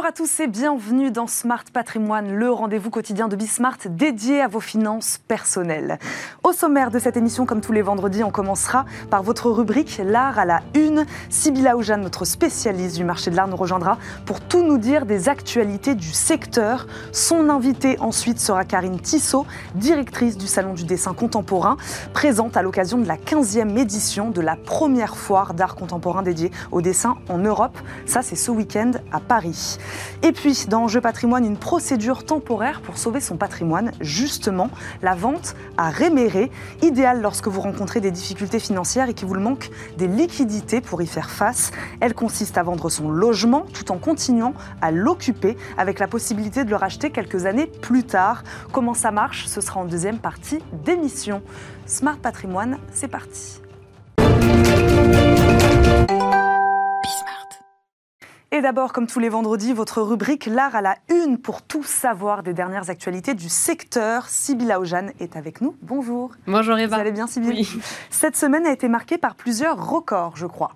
Bonjour à tous et bienvenue dans Smart Patrimoine, le rendez-vous quotidien de Bismart dédié à vos finances personnelles. Au sommaire de cette émission, comme tous les vendredis, on commencera par votre rubrique L'art à la une. Sybilla Oujane, notre spécialiste du marché de l'art, nous rejoindra pour tout nous dire des actualités du secteur. Son invité ensuite sera Karine Tissot, directrice du Salon du dessin contemporain, présente à l'occasion de la 15e édition de la première foire d'art contemporain dédiée au dessin en Europe. Ça, c'est ce week-end à Paris. Et puis, dans Jeu patrimoine, une procédure temporaire pour sauver son patrimoine, justement, la vente à réméré, idéale lorsque vous rencontrez des difficultés financières et qu'il vous manque des liquidités pour y faire face. Elle consiste à vendre son logement tout en continuant à l'occuper avec la possibilité de le racheter quelques années plus tard. Comment ça marche? Ce sera en deuxième partie d'émission. Smart Patrimoine, c'est parti. Et d'abord, comme tous les vendredis, votre rubrique L'art à la une pour tout savoir des dernières actualités du secteur. Sybilla Ojane est avec nous. Bonjour. Bonjour Eva. Vous allez bien Sybille Cette semaine a été marquée par plusieurs records, je crois.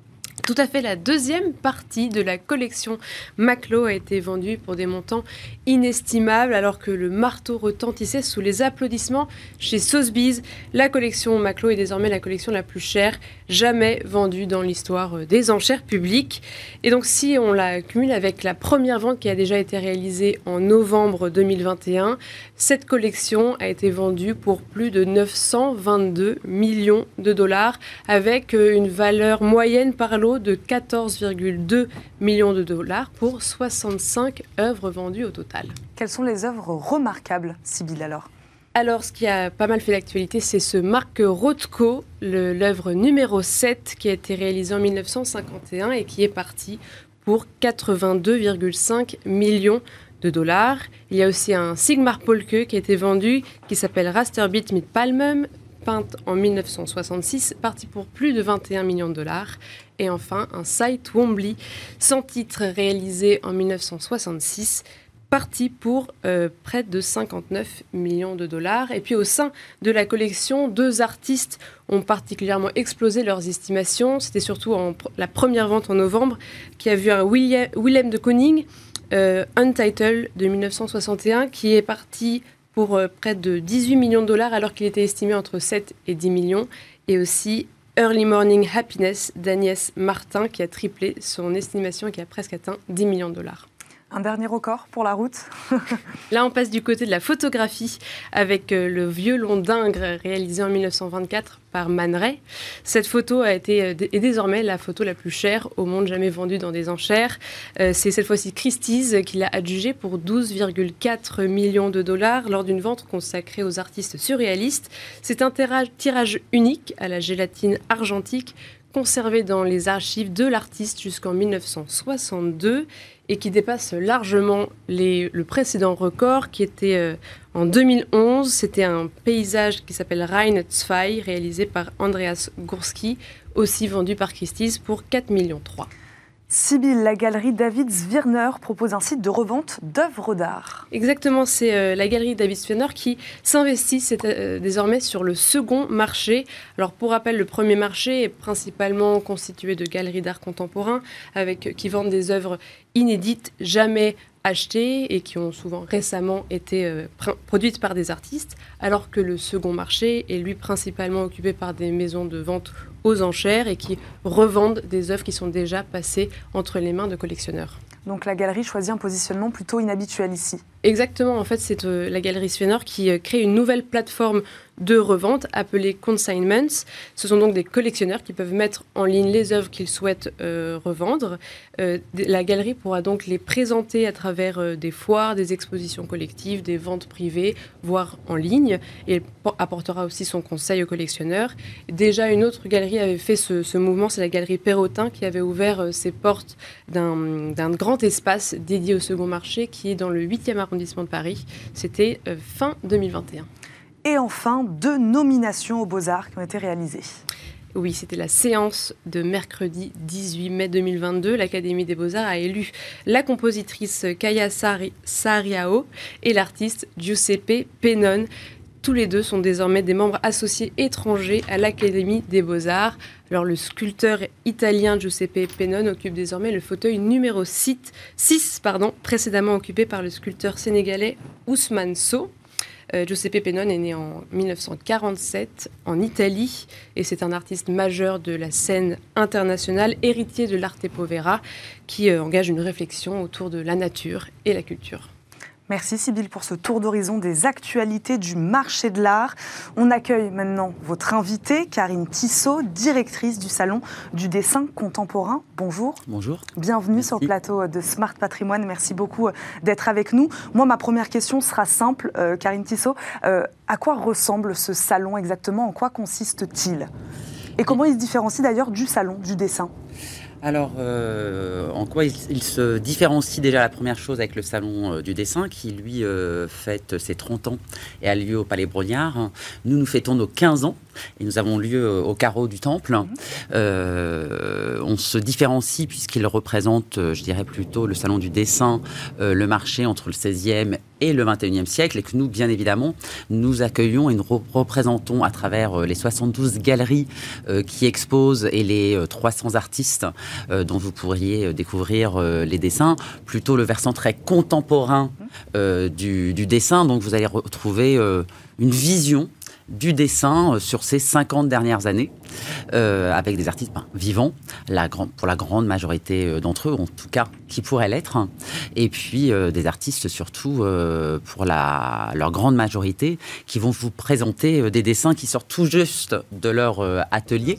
Tout à fait, la deuxième partie de la collection Maclo a été vendue pour des montants inestimables alors que le marteau retentissait sous les applaudissements chez Sotheby's. La collection Maclo est désormais la collection la plus chère jamais vendue dans l'histoire des enchères publiques. Et donc si on la cumule avec la première vente qui a déjà été réalisée en novembre 2021, cette collection a été vendue pour plus de 922 millions de dollars avec une valeur moyenne par lot de 14,2 millions de dollars pour 65 œuvres vendues au total. Quelles sont les œuvres remarquables, Sybille, alors? Alors, ce qui a pas mal fait l'actualité, c'est ce Marc Rothko, l'œuvre numéro 7 qui a été réalisée en 1951 et qui est parti pour 82,5 millions de dollars. Il y a aussi un Sigmar Polke qui a été vendu, qui s'appelle Rasterbit mit Palmum, peinte en 1966, parti pour plus de 21 millions de dollars. Et enfin, un Sight Wombly, sans titre, réalisé en 1966, parti pour euh, près de 59 millions de dollars. Et puis au sein de la collection, deux artistes ont particulièrement explosé leurs estimations. C'était surtout en, la première vente en novembre qui a vu un William, Willem de Koning, euh, Untitled de 1961, qui est parti pour euh, près de 18 millions de dollars alors qu'il était estimé entre 7 et 10 millions. Et aussi Early Morning Happiness d'Agnès Martin qui a triplé son estimation et qui a presque atteint 10 millions de dollars. Un dernier record pour la route. Là, on passe du côté de la photographie avec euh, le violon d'Ingres réalisé en 1924 par Man Ray. Cette photo a été, euh, est désormais la photo la plus chère au monde jamais vendue dans des enchères. Euh, c'est cette fois-ci Christie's qui l'a adjugée pour 12,4 millions de dollars lors d'une vente consacrée aux artistes surréalistes. C'est un tirage unique à la gélatine argentique conservé dans les archives de l'artiste jusqu'en 1962 et qui dépasse largement le précédent record qui était euh, en 2011. C'était un paysage qui s'appelle Rhein 2 réalisé par Andreas Gurski, aussi vendu par Christie's pour 4,3 millions. Sibylle, la galerie David Zwirner propose un site de revente d'œuvres d'art. Exactement, c'est euh, la galerie David Zwirner qui s'investit euh, désormais sur le second marché. Alors pour rappel, le premier marché est principalement constitué de galeries d'art contemporain avec, qui vendent des œuvres inédites, jamais achetées et qui ont souvent récemment été euh, produites par des artistes, alors que le second marché est lui principalement occupé par des maisons de vente aux enchères et qui revendent des œuvres qui sont déjà passées entre les mains de collectionneurs. Donc la galerie choisit un positionnement plutôt inhabituel ici. Exactement, en fait c'est euh, la galerie Svenor qui euh, crée une nouvelle plateforme de revente appelée consignments. Ce sont donc des collectionneurs qui peuvent mettre en ligne les œuvres qu'ils souhaitent euh, revendre. la galerie pourra donc les présenter à travers des foires, des expositions collectives, des ventes privées, voire en ligne, et apportera aussi son conseil aux collectionneurs. Déjà une autre galerie avait fait ce, ce mouvement, c'est la galerie Perrotin qui avait ouvert ses portes d'un grand espace dédié au second marché qui est dans le 8e arrondissement de Paris. C'était euh, fin 2021. Et enfin, deux nominations aux Beaux-Arts qui ont été réalisées. Oui, c'était la séance de mercredi 18 mai 2022. L'Académie des Beaux-Arts a élu la compositrice Kaya Sariao et l'artiste Giuseppe Pennon Tous les deux sont désormais des membres associés étrangers à l'Académie des Beaux-Arts. Alors le sculpteur italien Giuseppe Pennone occupe désormais le fauteuil numéro 6, 6 pardon, précédemment occupé par le sculpteur sénégalais Ousmane So. Euh, Giuseppe Pennone est né en 1947 en Italie et c'est un artiste majeur de la scène internationale, héritier de l'arte povera, qui euh, engage une réflexion autour de la nature et la culture. Merci Sybille pour ce tour d'horizon des actualités du marché de l'art. On accueille maintenant votre invitée, Karine Tissot, directrice du Salon du dessin contemporain. Bonjour. Bonjour. Bienvenue sur le plateau de Smart Patrimoine. Merci beaucoup euh, d'être avec nous. Moi, ma première question sera simple, euh, Karine Tissot. Euh, à quoi ressemble ce salon exactement? En quoi consiste-t-il? Et comment il se différencie d'ailleurs du salon du dessin? Alors, euh, en quoi il, se différencie déjà la première chose avec le Salon euh, du dessin, qui lui euh, fête ses 30 ans et a lieu au Palais Brognard. Nous, nous fêtons nos 15 ans et nous avons lieu au carreau du Temple. on se différencie puisqu'il représente, je dirais plutôt, le Salon du dessin, le marché entre le 16e et le 21e siècle, et que nous, bien évidemment, nous accueillons et nous représentons à travers les 72 galeries qui exposent et les 300 artistes euh, dont vous pourriez euh, découvrir euh, les dessins, plutôt le versant très contemporain du, du, dessin. Donc vous allez retrouver une vision du dessin sur ces 50 dernières années. Euh, avec des artistes ben, vivants, la pour la grande majorité euh, d'entre eux, en tout cas, qui pourraient l'être, et puis euh, des artistes surtout, pour la, leur grande majorité, qui vont vous présenter des dessins qui sortent tout juste de leur atelier.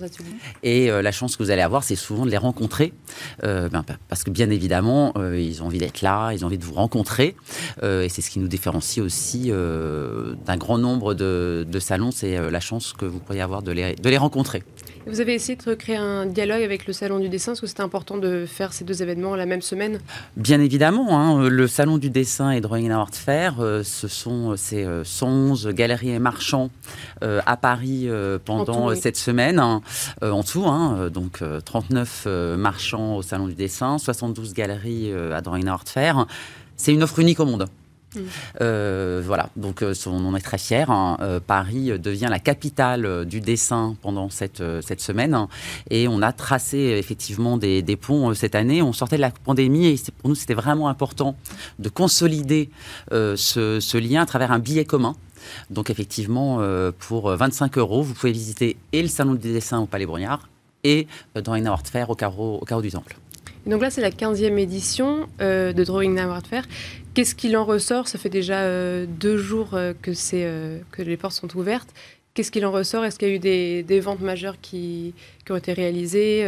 Et la chance que vous allez avoir, c'est souvent de les rencontrer, ben, parce que bien évidemment, ils ont envie d'être là, ils ont envie de vous rencontrer, et c'est ce qui nous différencie aussi d'un grand nombre de, de salons, c'est la chance que vous pourriez avoir de les, de les rencontrer. Vous avez essayé de créer un dialogue avec le Salon du dessin, parce que c'était important de faire ces deux événements la même semaine Bien évidemment. Hein. le Salon du dessin et Drawing and Art Fair, euh, ce sont ces 111 galeries et marchands euh, à Paris euh, pendant cette semaine, hein, en tout. Hein, donc 39 marchands au Salon du dessin, 72 galeries à Drawing and Art Fair. C'est une offre unique au monde. Euh, voilà, donc euh, on en est très fiers. Hein. Euh, Paris devient la capitale du dessin pendant cette, cette semaine et on a tracé effectivement des, ponts cette année. On sortait de la pandémie et pour nous c'était vraiment important de consolider ce, lien à travers un billet commun. Donc effectivement, pour 25 euros, vous pouvez visiter et le salon du dessin au Palais Brognard et dans Art Fair au carreau, au carreau du Temple. Donc là, c'est la 15e édition de Drawing Now Art Fair. Qu'est-ce qu'il en ressort? Ça fait déjà euh, deux jours euh, que, euh, les portes sont ouvertes. Qu'est-ce qu'il en ressort? Est-ce qu'il y a eu des, ventes majeures qui, ont été réalisées?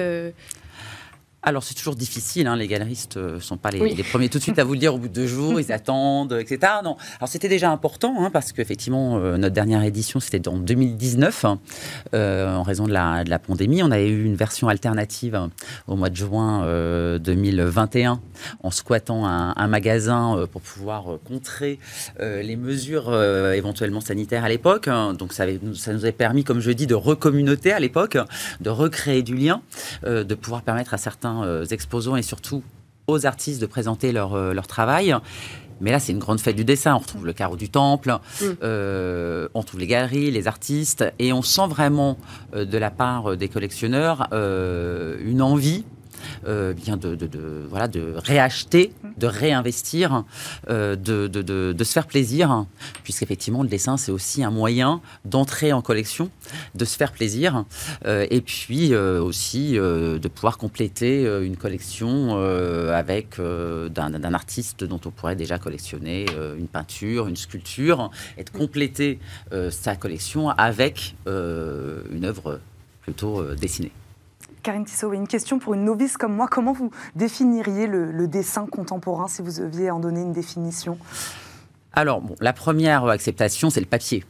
Alors c'est toujours difficile, hein, les galeristes ne euh, sont pas les, premiers tout de suite à vous le dire au bout de deux jours, ils attendent, etc. Non, alors c'était déjà important hein, parce qu'effectivement euh, notre dernière édition c'était en 2019 hein, euh, en raison de la, de la, pandémie. On avait eu une version alternative au mois de juin 2021 en squattant un, magasin pour pouvoir contrer les mesures éventuellement sanitaires à l'époque. Donc ça, ça, nous a permis, comme je dis, de recommunauter à l'époque, de recréer du lien, de pouvoir permettre à certains euh, exposants et surtout aux artistes de présenter leur, euh, leur travail. Mais là, c'est une grande fête du dessin. On retrouve le carreau du temple, mm. euh, on trouve les galeries, les artistes, et on sent vraiment de la part des collectionneurs une envie bien de, voilà, de réacheter, de réinvestir, euh, de, de, se faire plaisir, puisqu'effectivement, le dessin, c'est aussi un moyen d'entrer en collection, de se faire plaisir, euh, et puis aussi de pouvoir compléter une collection avec d'un artiste dont on pourrait déjà collectionner une peinture, une sculpture, et de compléter sa collection avec une œuvre plutôt dessinée. Karine Tissot, une question pour une novice comme moi. Comment vous définiriez le, dessin contemporain si vous deviez en donner une définition? Alors, la première acceptation, c'est le papier.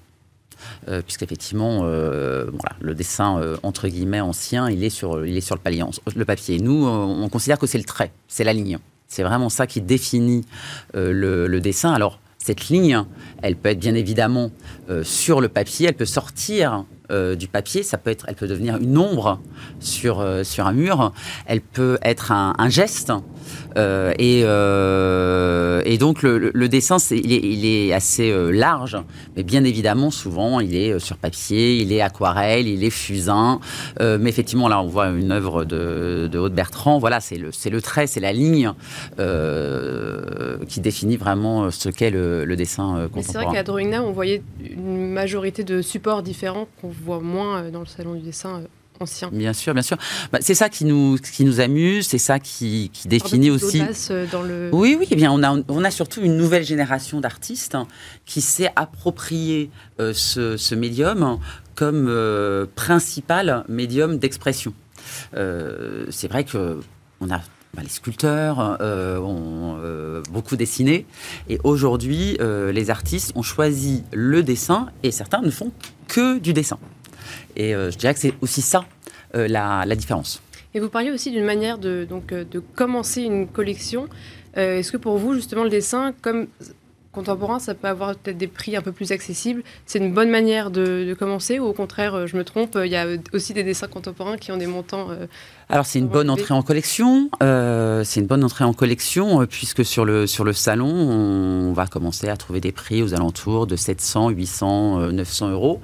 Euh, puisqu'effectivement, euh, le dessin euh, entre guillemets ancien, il est sur, il est sur le, palier, le papier. Nous, on considère que c'est le trait, c'est la ligne. C'est vraiment ça qui définit le, le, dessin. Alors, cette ligne, elle peut être bien évidemment sur le papier, elle peut sortir du papier. Ça peut être, elle peut devenir une ombre sur, sur un mur. Elle peut être un, un geste. et, et, donc le, dessin, il est, il, est, assez large, mais bien évidemment, souvent, il est sur papier, il est aquarelle, il est fusain. mais effectivement, là, on voit une œuvre de, de Haute Bertrand. Voilà, c'est le, le trait, c'est la ligne qui définit vraiment ce qu'est le, le dessin contemporain. C'est vrai qu'à Drawing Now, on voyait une majorité de supports différents qu'on voit moins euh, dans le salon du dessin euh, ancien. Bien sûr, bien sûr. Bah, c'est ça qui nous, qui nous amuse, c'est ça qui, qui définit aussi. Euh, dans le... Oui, oui. Eh bien, on a, on a surtout une nouvelle génération d'artistes hein, qui s'est approprié ce, ce, médium comme principal médium d'expression. c'est vrai que on a bah, les sculpteurs euh, ont euh, beaucoup dessiné. Et aujourd'hui, euh, les artistes ont choisi le dessin et certains ne font que du dessin. Et je dirais que c'est aussi ça la, la, différence. Et vous parliez aussi d'une manière de, donc, de commencer une collection. Est-ce que pour vous, justement, le dessin, comme contemporain, ça peut avoir peut-être des prix un peu plus accessibles. C'est une bonne manière de, commencer ou au contraire, euh, je me trompe, il y a aussi des dessins contemporains qui ont des montants. Euh, Alors c'est une bonne entrée en collection. Euh, c'est une bonne entrée en collection puisque sur le, sur le salon, on va commencer à trouver des prix aux alentours de 700, 800, 900 euros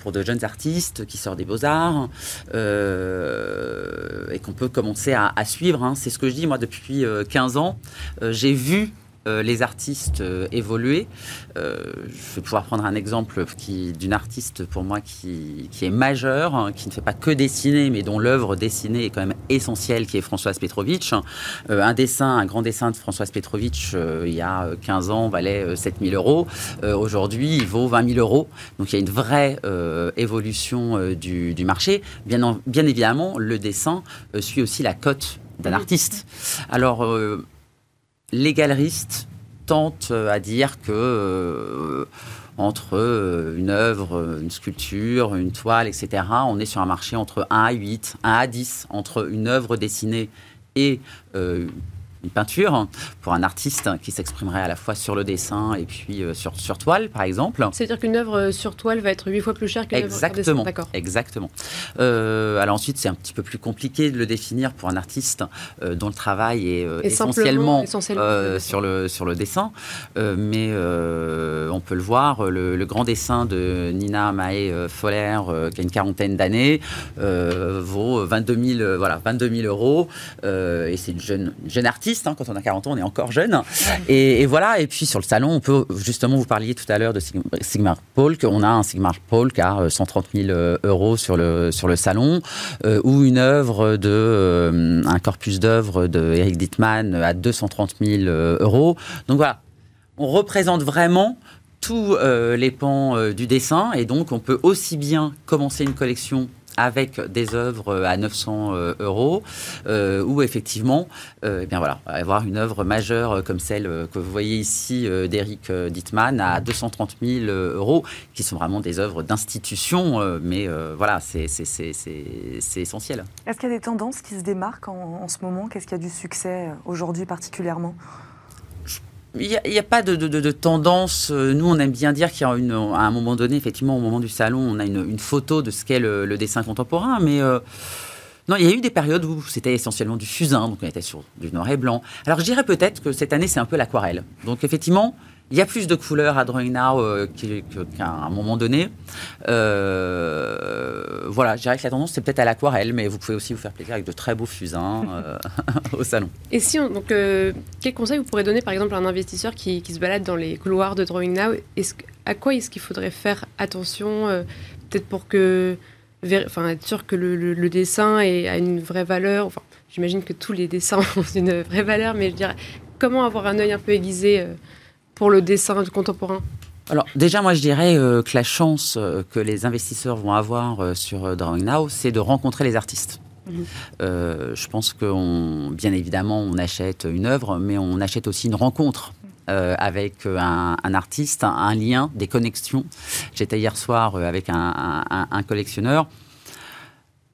pour de jeunes artistes qui sortent des beaux-arts et qu'on peut commencer à, suivre. Hein. C'est ce que je dis moi depuis 15 ans. J'ai vu euh, les artistes euh, évoluer. Euh, je vais pouvoir prendre un exemple d'une artiste pour moi qui, est majeure, hein, qui ne fait pas que dessiner, mais dont l'œuvre dessinée est quand même essentielle, qui est Françoise Petrovitch. un dessin, un grand dessin de Françoise Petrovitch, il y a 15 ans, valait 7000 euros. Aujourd'hui, il vaut 20 000 euros. Donc il y a une vraie évolution du, marché. Bien, bien évidemment, le dessin suit aussi la cote d'un artiste. Alors, les galeristes tentent euh, à dire que euh, entre euh, une œuvre, une sculpture, une toile, etc., on est sur un marché entre 1 à 8, 1 à 10, entre une œuvre dessinée et une peinture pour un artiste qui s'exprimerait à la fois sur le dessin et puis euh, sur, sur toile, par exemple. C'est-à-dire qu'une œuvre euh, sur toile va être huit fois plus chère qu'une œuvre sur dessin. Exactement. Euh, alors ensuite, c'est un petit peu plus compliqué de le définir pour un artiste dont le travail est essentiellement, sur, le, sur le dessin. mais on peut le voir, le, grand dessin de Nina Mae Foller, qui a une quarantaine d'années, vaut 22 000, voilà, 22 000 euros. et c'est une jeune, une jeune artiste Hein, quand on a 40 ans, on est encore jeune. Et, voilà. Et puis sur le salon, on peut justement, vous parliez tout à l'heure de Sigmar Paul, qu'on a un Sigmar Paul qui a 130 000 euros sur le, sur le salon, euh, ou une œuvre de, euh, un corpus d'œuvres de Eric Dittmann à 230 000 euros. Donc voilà. On représente vraiment tous euh, les pans du dessin et donc on peut aussi bien commencer une collection avec des œuvres à 900 euh, euros, euh, ou effectivement, euh, eh bien voilà, avoir une œuvre majeure comme celle que vous voyez ici d'Eric Dittmann à 230 000 euros, qui sont vraiment des œuvres d'institution, mais voilà, c'est essentiel. Est-ce qu'il y a des tendances qui se démarquent en, en ce moment? Qu'est-ce qui a du succès aujourd'hui particulièrement? Il n'y a, pas de, tendance. Euh, nous, on aime bien dire qu'à un moment donné, effectivement, au moment du salon, on a une, photo de ce qu'est le, dessin contemporain. Mais euh, non, il y a eu des périodes où c'était essentiellement du fusain, donc on était sur du noir et blanc. Alors je dirais peut-être que cette année, c'est un peu l'aquarelle. Donc effectivement, il y a plus de couleurs à Drawing Now euh, qu'à un moment donné. Euh, voilà, je dirais que la tendance, c'est peut-être à l'aquarelle, mais vous pouvez aussi vous faire plaisir avec de très beaux fusains euh, au salon. Et si on, donc, quel conseil vous pourrez donner, par exemple, à un investisseur qui, se balade dans les couloirs de Drawing Now? À quoi est-ce qu'il faudrait faire attention, peut-être pour que, enfin, être sûr que le, dessin ait, a une vraie valeur? Enfin, j'imagine que tous les dessins ont une vraie valeur, mais je dirais, comment avoir un œil un peu aiguisé pour le dessin contemporain alors déjà, moi je dirais euh, que la chance euh, que les investisseurs vont avoir euh, sur Drawing Now, c'est de rencontrer les artistes. Mhm. je pense que, bien évidemment, on achète une œuvre, mais on achète aussi une rencontre avec un, artiste, un, lien, des connexions. J'étais hier soir avec un, collectionneur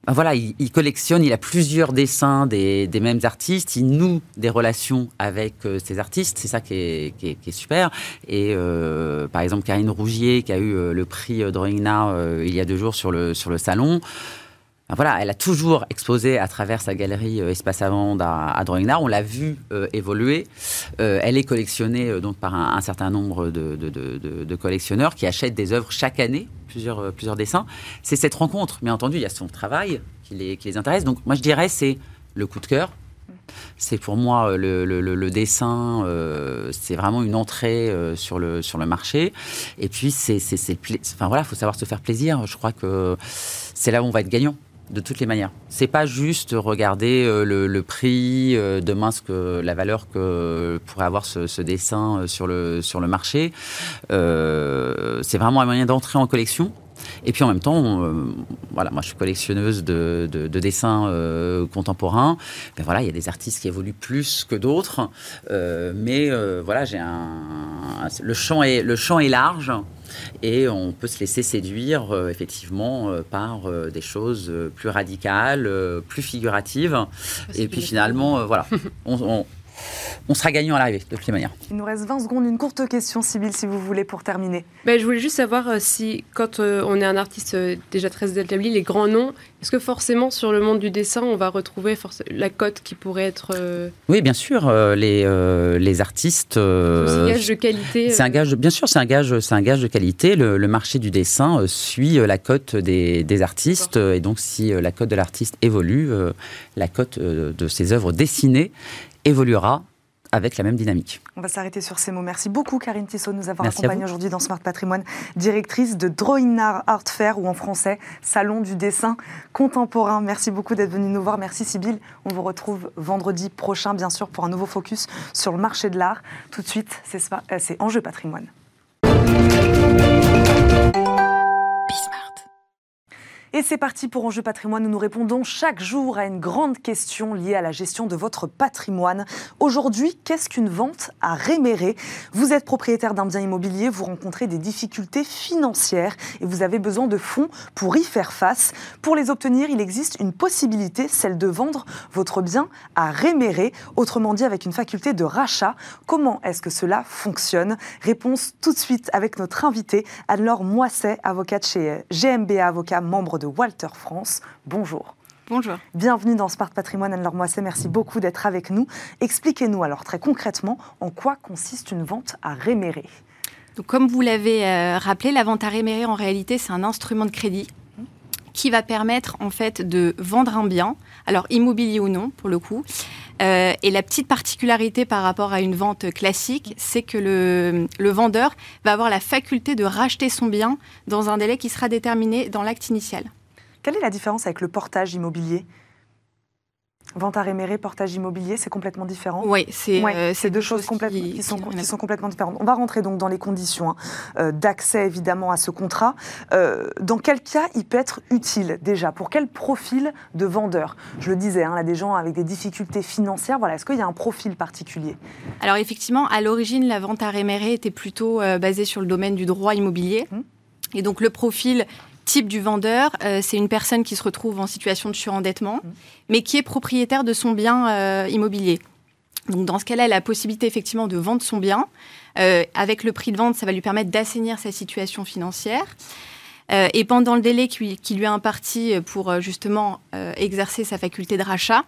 ben voilà, il, collectionne, il a plusieurs dessins des, mêmes artistes, il noue des relations avec ces artistes, c'est ça qui est, super. Et par exemple, Karine Rougier, qui a eu le prix Drawing Now il y a deux jours sur le, sur le salon, voilà, elle a toujours exposé à travers sa galerie euh, Espace Avant à, Drawing Now. On l'a vu euh, évoluer. Euh, elle est collectionnée donc par un, certain nombre de, collectionneurs qui achètent des œuvres chaque année, plusieurs, dessins. C'est cette rencontre. Bien entendu, il y a son travail qui les, qui les intéresse. Donc moi, je dirais, c'est le coup de cœur. C'est pour moi le, dessin, c'est vraiment une entrée sur, le, sur le marché. Et puis, c'est, enfin voilà, faut savoir se faire plaisir. Je crois que c'est là où on va être gagnant de toutes les manières. C'est pas juste regarder euh, le, prix, euh, demain ce que la valeur que pourrait avoir ce, dessin euh, sur le sur le marché. c'est vraiment un moyen d'entrer en collection. Et puis en même temps, voilà, moi je suis collectionneuse de, dessins contemporains. Ben voilà, il y a des artistes qui évoluent plus que d'autres, mais voilà, j'ai un, le champ est le champ est large. Et on peut se laisser séduire euh, effectivement euh, par euh, des choses plus radicales, plus figuratives. Et puis finalement, voilà, on, on sera gagnant à l'arrivée, de toutes les manières. Il nous reste 20 secondes. Une courte question, Sybille, si vous voulez, pour terminer. Ben, je voulais juste savoir euh, si, quand euh, on est un artiste euh, déjà très établi, les grands noms, est-ce que forcément, sur le monde du dessin, on va retrouver la cote qui pourrait être. Oui, bien sûr. les, les artistes. c'est un gage de qualité. C'est un gage, bien sûr, c'est un, gage, c'est un gage de qualité. Le, marché du dessin suit la cote des, des artistes. Et donc, si la cote de l'artiste évolue, la cote de ses œuvres dessinées évoluera avec la même dynamique. On va s'arrêter sur ces mots. Merci beaucoup Karine Tissot de nous avoir accompagnés aujourd'hui dans Smart Patrimoine, directrice de Drawing Art Fair ou en français Salon du dessin contemporain. Merci beaucoup d'être venue nous voir. Merci Sybille. On vous retrouve vendredi prochain bien sûr pour un nouveau focus sur le marché de l'art. Tout de suite, c'est euh, Enjeu Patrimoine. Et c'est parti pour Enjeu patrimoine où nous répondons chaque jour à une grande question liée à la gestion de votre patrimoine. Aujourd'hui, qu'est-ce qu'une vente à rémérer Vous êtes propriétaire d'un bien immobilier, vous rencontrez des difficultés financières et vous avez besoin de fonds pour y faire face. Pour les obtenir, il existe une possibilité, celle de vendre votre bien à rémérer, autrement dit avec une faculté de rachat. Comment est-ce que cela fonctionne? Réponse tout de suite avec notre invité, Anne-Laure Moisset, avocate chez GMBA Avocat, membre de Walter France. Bonjour. Bonjour. Bienvenue dans Spart Patrimoine, Anne-Laure Moisset. Merci beaucoup d'être avec nous. Expliquez-nous alors très concrètement en quoi consiste une vente à rémérer. Donc, comme vous l'avez euh, rappelé, la vente à rémérer, en réalité, c'est un instrument de crédit qui va permettre en fait de vendre un bien, alors immobilier ou non pour le coup. Euh, et la petite particularité par rapport à une vente classique, c'est que le, le, vendeur va avoir la faculté de racheter son bien dans un délai qui sera déterminé dans l'acte initial. Quelle est la différence avec le portage immobilier? Vente à réméré, portage immobilier, c'est complètement différent? Oui, c'est euh, deux choses qui, sont, qui, sont, complètement différentes. On va rentrer donc dans les conditions hein, euh, d'accès évidemment à ce contrat. Euh, dans quel cas il peut être utile déjà? Pour quel profil de vendeur? Je le disais, hein, là des gens avec des difficultés financières. Voilà, est-ce qu'il y a un profil particulier? Alors effectivement, à l'origine, la vente à réméré était plutôt basée sur le domaine du droit immobilier. Hum. Et donc le profil type du vendeur, euh, c'est une personne qui se retrouve en situation de surendettement, mmh. mais qui est propriétaire de son bien euh, immobilier. Donc dans ce cas-là, elle a la possibilité effectivement de vendre son bien. Euh, avec le prix de vente, ça va lui permettre d'assainir sa situation financière. et pendant le délai qui, qui, lui est imparti pour justement exercer sa faculté de rachat,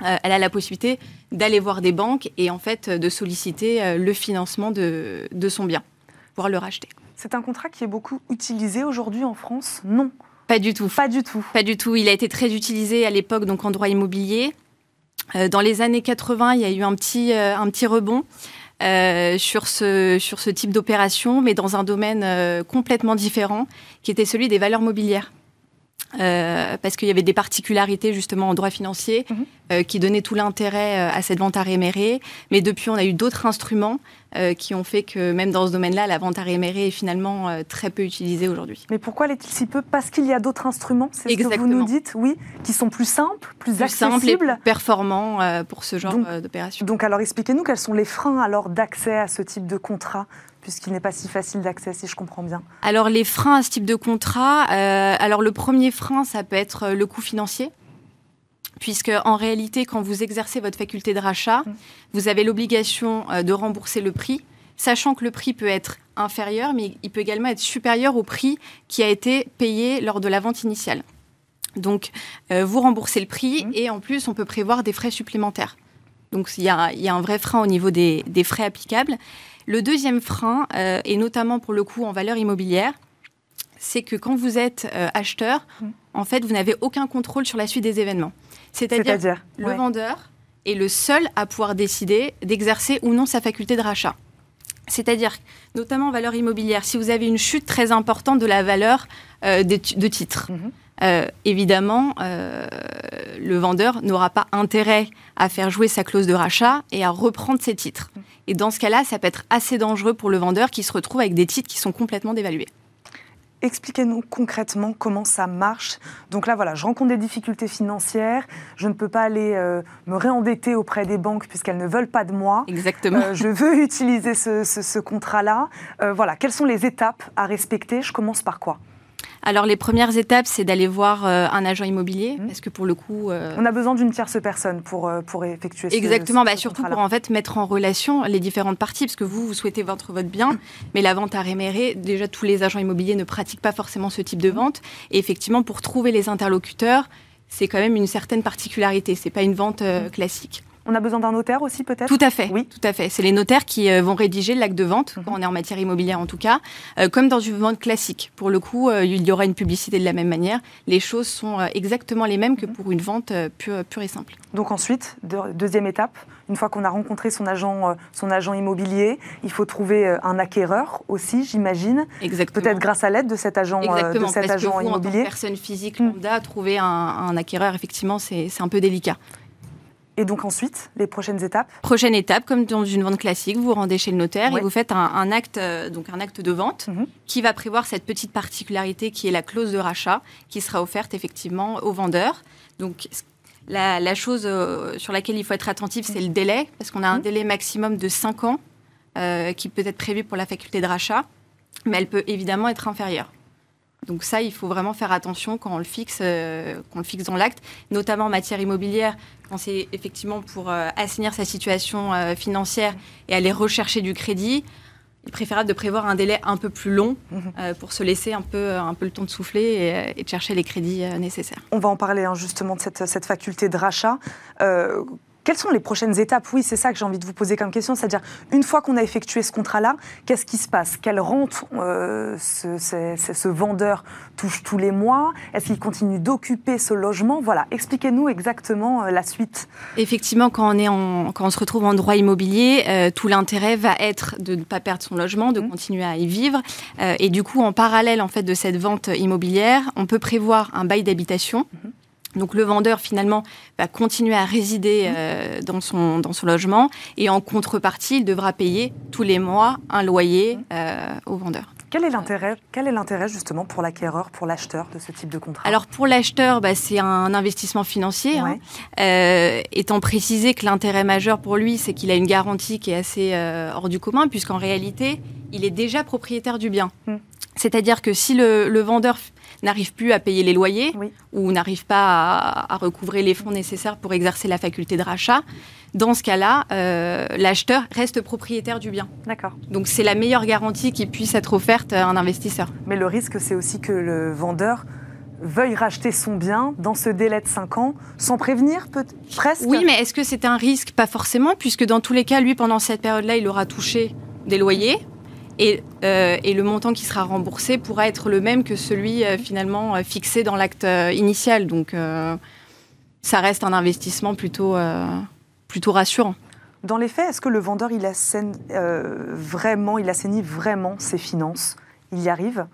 elle a la possibilité d'aller voir des banques et en fait de solliciter le financement de, de son bien, pour le racheter. C'est un contrat qui est beaucoup utilisé aujourd'hui en France Non. Pas du tout. Pas du tout. Pas du tout. Il a été très utilisé à l'époque donc en droit immobilier. Euh, dans les années 80, il y a eu un petit, euh, un petit rebond. Euh, sur, ce, sur ce type d'opération, mais dans un domaine complètement différent, qui était celui des valeurs mobilières. parce qu'il y avait des particularités justement en droit financier, mhm. Euh, qui donnait tout l'intérêt euh, à cette vente à réméré. Mais depuis, on a eu d'autres instruments euh, qui ont fait que même dans ce domaine-là, la vente à réméré est finalement très peu utilisée aujourd'hui. Mais pourquoi l'est-il si peu? Parce qu'il y a d'autres instruments, c'est ce que vous nous dites, oui, qui sont plus simples, plus, plus accessibles. Simples et plus performants pour ce genre d'opération. Donc alors expliquez-nous quels sont les freins alors d'accès à ce type de contrat puisqu'il n'est pas si facile d'accès, si je comprends bien. Alors les freins à ce type de contrat, alors le premier frein, ça peut être le coût financier puisque en réalité, quand vous exercez votre faculté de rachat, mmh. vous avez l'obligation euh, de rembourser le prix, sachant que le prix peut être inférieur, mais il peut également être supérieur au prix qui a été payé lors de la vente initiale. Donc, euh, vous remboursez le prix mmh. et en plus, on peut prévoir des frais supplémentaires. Donc, il y, a, un vrai frein au niveau des, frais applicables. Le deuxième frein, euh, et notamment pour le coup en valeur immobilière, c'est que quand vous êtes acheteur, mmh. en fait, vous n'avez aucun contrôle sur la suite des événements. C'est-à-dire le vendeur est le seul à pouvoir décider d'exercer ou non sa faculté de rachat. C'est-à-dire, notamment en valeur immobilière, si vous avez une chute très importante de la valeur euh, de, titres, mhm. euh, évidemment, euh, le vendeur n'aura pas intérêt à faire jouer sa clause de rachat et à reprendre ses titres. Mhm. Et dans ce cas-là, ça peut être assez dangereux pour le vendeur qui se retrouve avec des titres qui sont complètement dévalués. Expliquez-nous concrètement comment ça marche. Donc là, voilà, je rencontre des difficultés financières. Je ne peux pas aller euh, me réendetter auprès des banques puisqu'elles ne veulent pas de moi. Exactement. Euh, je veux utiliser ce, contrat-là. Euh, voilà, quelles sont les étapes à respecter? Je commence par quoi? Alors les premières étapes, c'est d'aller voir euh, un agent immobilier, mmh. parce que pour le coup... Euh, On a besoin d'une tierce personne pour, euh, pour effectuer ce Exactement, bah, surtout pour en fait mettre en relation les différentes parties, parce que vous, vous souhaitez vendre votre bien, mmh. mais la vente à réméré, déjà tous les agents immobiliers ne pratiquent pas forcément ce type de mmh. vente, et effectivement pour trouver les interlocuteurs, c'est quand même une certaine particularité, c'est pas une vente classique. On a besoin d'un notaire aussi, peut-être Tout à fait. Oui. Tout à fait. C'est les notaires qui euh, vont rédiger l'acte de vente, mhm. quand on est en matière immobilière en tout cas, euh, comme dans une vente classique. Pour le coup, euh, il y aura une publicité de la même manière. Les choses sont exactement les mêmes que mhm. pour une vente pure, pure, et simple. Donc ensuite, deuxième étape, une fois qu'on a rencontré son agent, son agent immobilier, il faut trouver un acquéreur aussi, j'imagine. Exactement. Peut-être grâce à l'aide de cet agent, Exactement, de cet parce agent que vous, immobilier. En tant que personne physique mm. lambda, trouver un, un acquéreur, effectivement, c'est un peu délicat. Et donc ensuite, les prochaines étapes Prochaine étape, comme dans une vente classique, vous vous rendez chez le notaire et vous faites un, acte, euh, donc un acte de vente mhm. qui va prévoir cette petite particularité qui est la clause de rachat, qui sera offerte effectivement au vendeur. Donc la, chose euh, sur laquelle il faut être attentif, c'est le délai, parce qu'on a un mhm. délai maximum de 5 ans euh, qui peut être prévu pour la faculté de rachat, mais elle peut évidemment être inférieure. Donc ça, il faut vraiment faire attention quand on le fixe, euh, le fixe dans l'acte, notamment en matière immobilière, quand c'est effectivement pour euh, assainir sa situation euh, financière et aller rechercher du crédit. Il est préférable de prévoir un délai un peu plus long mhm. pour se laisser un peu, un peu le temps de souffler et, de chercher les crédits nécessaires. On va en parler hein, justement de cette, cette faculté de rachat. Quelles sont les prochaines étapes? Oui, c'est ça que j'ai envie de vous poser comme question. C'est-à-dire, une fois qu'on a effectué ce contrat-là, qu'est-ce qui se passe? Quelle rente euh, ce, vendeur touche tous les mois? Est-ce qu'il continue d'occuper ce logement? Voilà, expliquez-nous exactement euh, la suite. Effectivement, quand on, est en, quand on se retrouve en droit immobilier, euh, tout l'intérêt va être de ne pas perdre son logement, de mmh. continuer à y vivre. et du coup, en parallèle en fait, de cette vente immobilière, on peut prévoir un bail d'habitation. Mmh. Donc le vendeur finalement va continuer à résider euh, dans, son, dans son logement et en contrepartie, il devra payer tous les mois un loyer euh, au vendeur. Quel est l'intérêt Quel est l'intérêt justement pour l'acquéreur, pour l'acheteur de ce type de contrat? Alors pour l'acheteur, bah, c'est un investissement financier. Hein. Euh, étant précisé que l'intérêt majeur pour lui, c'est qu'il a une garantie qui est assez hors du commun, puisqu'en réalité, il est déjà propriétaire du bien. Mmh. C'est-à-dire que si le, le vendeur n'arrive plus à payer les loyers ou n'arrive pas à, recouvrer les fonds nécessaires pour exercer la faculté de rachat, dans ce cas-là, euh, l'acheteur reste propriétaire du bien. D'accord. Donc c'est la meilleure garantie qui puisse être offerte à un investisseur. Mais le risque, c'est aussi que le vendeur veuille racheter son bien dans ce délai de 5 ans sans prévenir, peut presque? Oui, mais est-ce que c'est un risque? Pas forcément, puisque dans tous les cas, lui, pendant cette période-là, il aura touché des loyers. Euh, et, le montant qui sera remboursé pourra être le même que celui euh, finalement euh, fixé dans l'acte initial. Donc ça reste un investissement plutôt, plutôt rassurant. Dans les faits, est-ce que le vendeur il vraiment, il assainit vraiment ses finances? Il y arrive?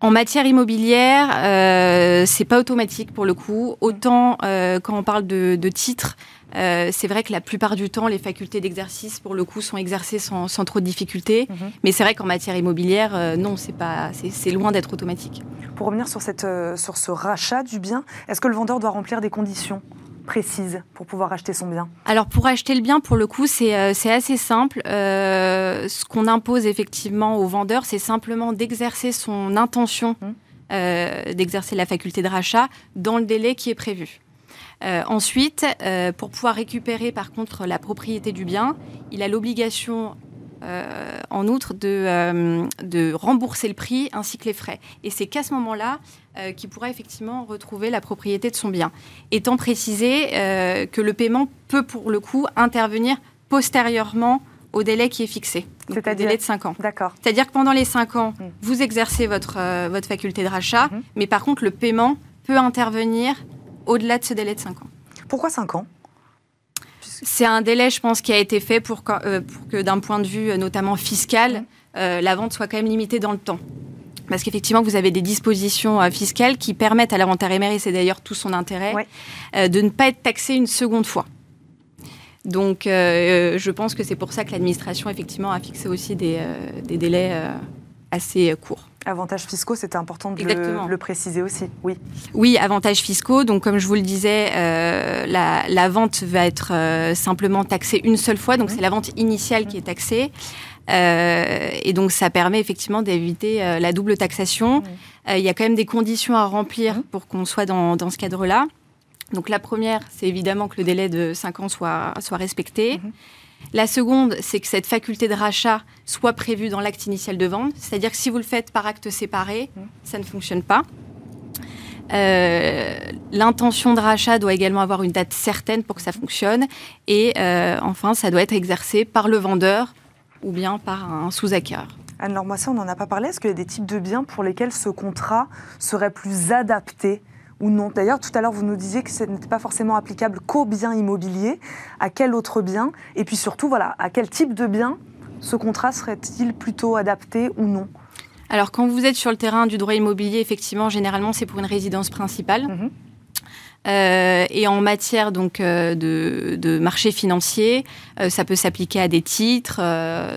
En matière immobilière, euh, c'est pas automatique pour le coup. Autant euh, quand on parle de, titres, euh, c'est vrai que la plupart du temps, les facultés d'exercice, pour le coup, sont exercées sans, trop de difficultés. Mhm. Mais c'est vrai qu'en matière immobilière, euh, non, c'est pas, c'est loin d'être automatique. Pour revenir sur, cette, sur ce rachat du bien, est-ce que le vendeur doit remplir des conditions? Précise pour pouvoir acheter son bien Alors pour acheter le bien, pour le coup, c'est euh, assez simple. Euh, ce qu'on impose effectivement au vendeur, c'est simplement d'exercer son intention, mmh. euh, d'exercer la faculté de rachat dans le délai qui est prévu. ensuite, pour pouvoir récupérer par contre la propriété du bien, il a l'obligation en outre de, de, rembourser le prix ainsi que les frais. Et c'est qu'à ce moment-là, euh, qui pourra effectivement retrouver la propriété de son bien. Étant précisé euh, que le paiement peut pour le coup intervenir postérieurement au délai qui est fixé, donc le délai de 5 ans. D'accord. C'est-à-dire que pendant les 5 ans, mm. vous exercez votre, euh, votre faculté de rachat, mm-hmm. mais par contre, le paiement peut intervenir au-delà de ce délai de 5 ans. Pourquoi 5 ans? C'est un délai, je pense, qui a été fait pour que, pour que d'un point de vue notamment fiscal, mm. la vente soit quand même limitée dans le temps. Parce qu'effectivement, vous avez des dispositions euh, fiscales qui permettent à l'inventaire éméré, c'est d'ailleurs tout son intérêt, euh, de ne pas être taxé une seconde fois. Donc, euh, je pense que c'est pour ça que l'administration, effectivement, a fixé aussi des, délais assez courts. Avantages fiscaux, c'était important de le, préciser aussi, oui. Oui, avantages fiscaux. Donc, comme je vous le disais, la, vente va être simplement taxée une seule fois. Donc, mmh. c'est la vente initiale qui est taxée. Euh, et donc, ça permet effectivement d'éviter euh, la double taxation. Euh, il y a quand même des conditions à remplir pour qu'on soit dans, dans ce cadre-là. Donc, la première, c'est évidemment que le délai de 5 ans soit, soit respecté. Mhm. La seconde, c'est que cette faculté de rachat soit prévue dans l'acte initial de vente. C'est-à-dire que si vous le faites par acte séparé, ça ne fonctionne pas. L'intention de rachat doit également avoir une date certaine pour que ça fonctionne. Et enfin, ça doit être exercé par le vendeur ou bien par un sous-acquéreur. Anne-Laure Moisset, on n'en a pas parlé. Est-ce qu'il y a des types de biens pour lesquels ce contrat serait plus adapté ou non? D'ailleurs, tout à l'heure, vous nous disiez que ce n'était pas forcément applicable qu'aux biens immobiliers. À quel autre bien? Et puis surtout, voilà, à quel type de bien ce contrat serait-il plutôt adapté ou non? Alors, quand vous êtes sur le terrain du droit immobilier, effectivement, généralement, c'est pour une résidence principale. Mhm. Euh, et en matière donc euh, de, de, marché financier, euh, ça peut s'appliquer à des titres.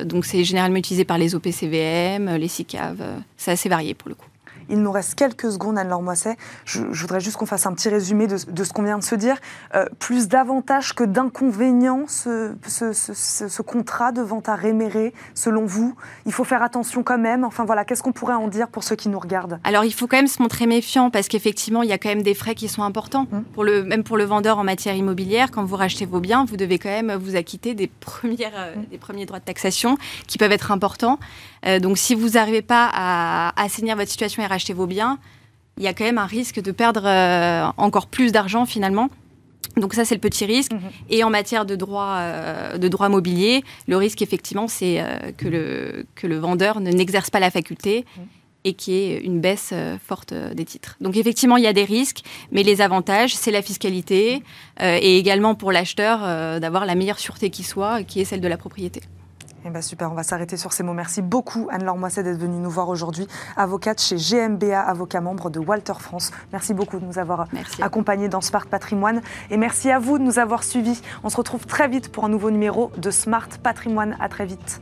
donc c'est généralement utilisé par les OPCVM, les SICAV. c'est assez varié pour le coup. Il nous reste quelques secondes, Anne-Laure Moisset. Je, voudrais juste qu'on fasse un petit résumé de, ce qu'on vient de se dire. Euh, plus d'avantages que d'inconvénients, ce, ce, contrat de vente à réméré, selon vous? Il faut faire attention quand même. Enfin voilà, qu'est-ce qu'on pourrait en dire pour ceux qui nous regardent? Alors il faut quand même se montrer méfiant parce qu'effectivement, il y a quand même des frais qui sont importants. Hum. Pour le, même pour le vendeur en matière immobilière, quand vous rachetez vos biens, vous devez quand même vous acquitter des, premières, euh, hum. des premiers droits de taxation qui peuvent être importants. Euh, donc si vous n'arrivez pas à assainir votre situation et racheter vos biens, il y a quand même un risque de perdre euh, encore plus d'argent finalement. Donc ça, c'est le petit risque. Mhm. Et en matière de droit, euh, de droit mobilier, le risque, effectivement, c'est que, le, que le vendeur ne n'exerce pas la faculté mhm. et qu'il y ait une baisse forte des titres. Donc effectivement, il y a des risques, mais les avantages, c'est la fiscalité et également pour l'acheteur d'avoir la meilleure sûreté qui soit, qui est celle de la propriété. Eh ben super, on va s'arrêter sur ces mots. Merci beaucoup Anne-Laure Moisset d'être venue nous voir aujourd'hui, avocate chez GMBA, avocat membre de Walter France. Merci beaucoup de nous avoir accompagnés dans Smart Patrimoine et merci à vous de nous avoir suivis. On se retrouve très vite pour un nouveau numéro de Smart Patrimoine. À très vite.